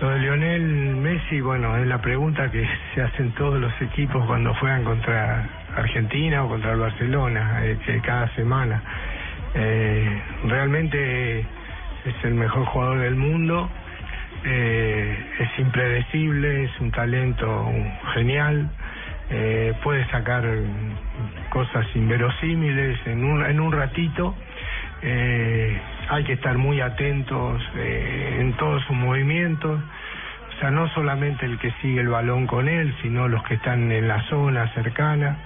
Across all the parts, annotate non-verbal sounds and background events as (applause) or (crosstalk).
Lo de Lionel Messi, bueno, es la pregunta que (laughs) se hacen todos los equipos cuando juegan contra Argentina o contra el Barcelona, eh, que cada semana. Eh, realmente es el mejor jugador del mundo, eh, es impredecible, es un talento genial, eh, puede sacar cosas inverosímiles en un, en un ratito. Eh, hay que estar muy atentos eh, en todos sus movimientos, o sea, no solamente el que sigue el balón con él, sino los que están en la zona cercana.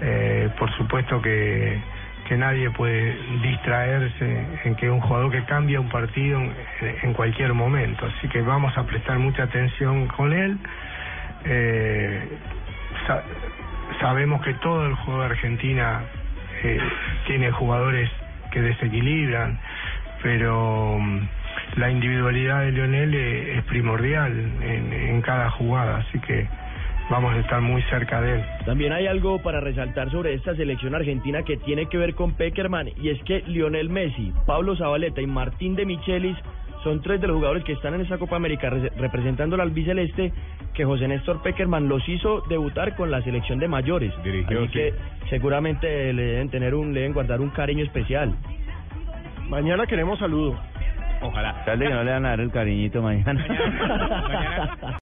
Eh, por supuesto que, que nadie puede distraerse en que un jugador que cambia un partido en, en cualquier momento, así que vamos a prestar mucha atención con él. Eh, sa- sabemos que todo el juego de Argentina eh, tiene jugadores que desequilibran, pero mm, la individualidad de Lionel eh, es primordial en, en cada jugada, así que vamos a estar muy cerca de él. También hay algo para resaltar sobre esta selección argentina que tiene que ver con Peckerman y es que Lionel Messi, Pablo Zabaleta y Martín de Michelis son tres de los jugadores que están en esta Copa América re- representando al albiceleste que José Néstor Peckerman los hizo debutar con la selección de mayores. Dirigió, Así sí. que seguramente le deben tener un, le deben guardar un cariño especial. Mañana queremos saludo. Ojalá. Tal de que no le van a dar el cariñito mañana. Mañana- (laughs)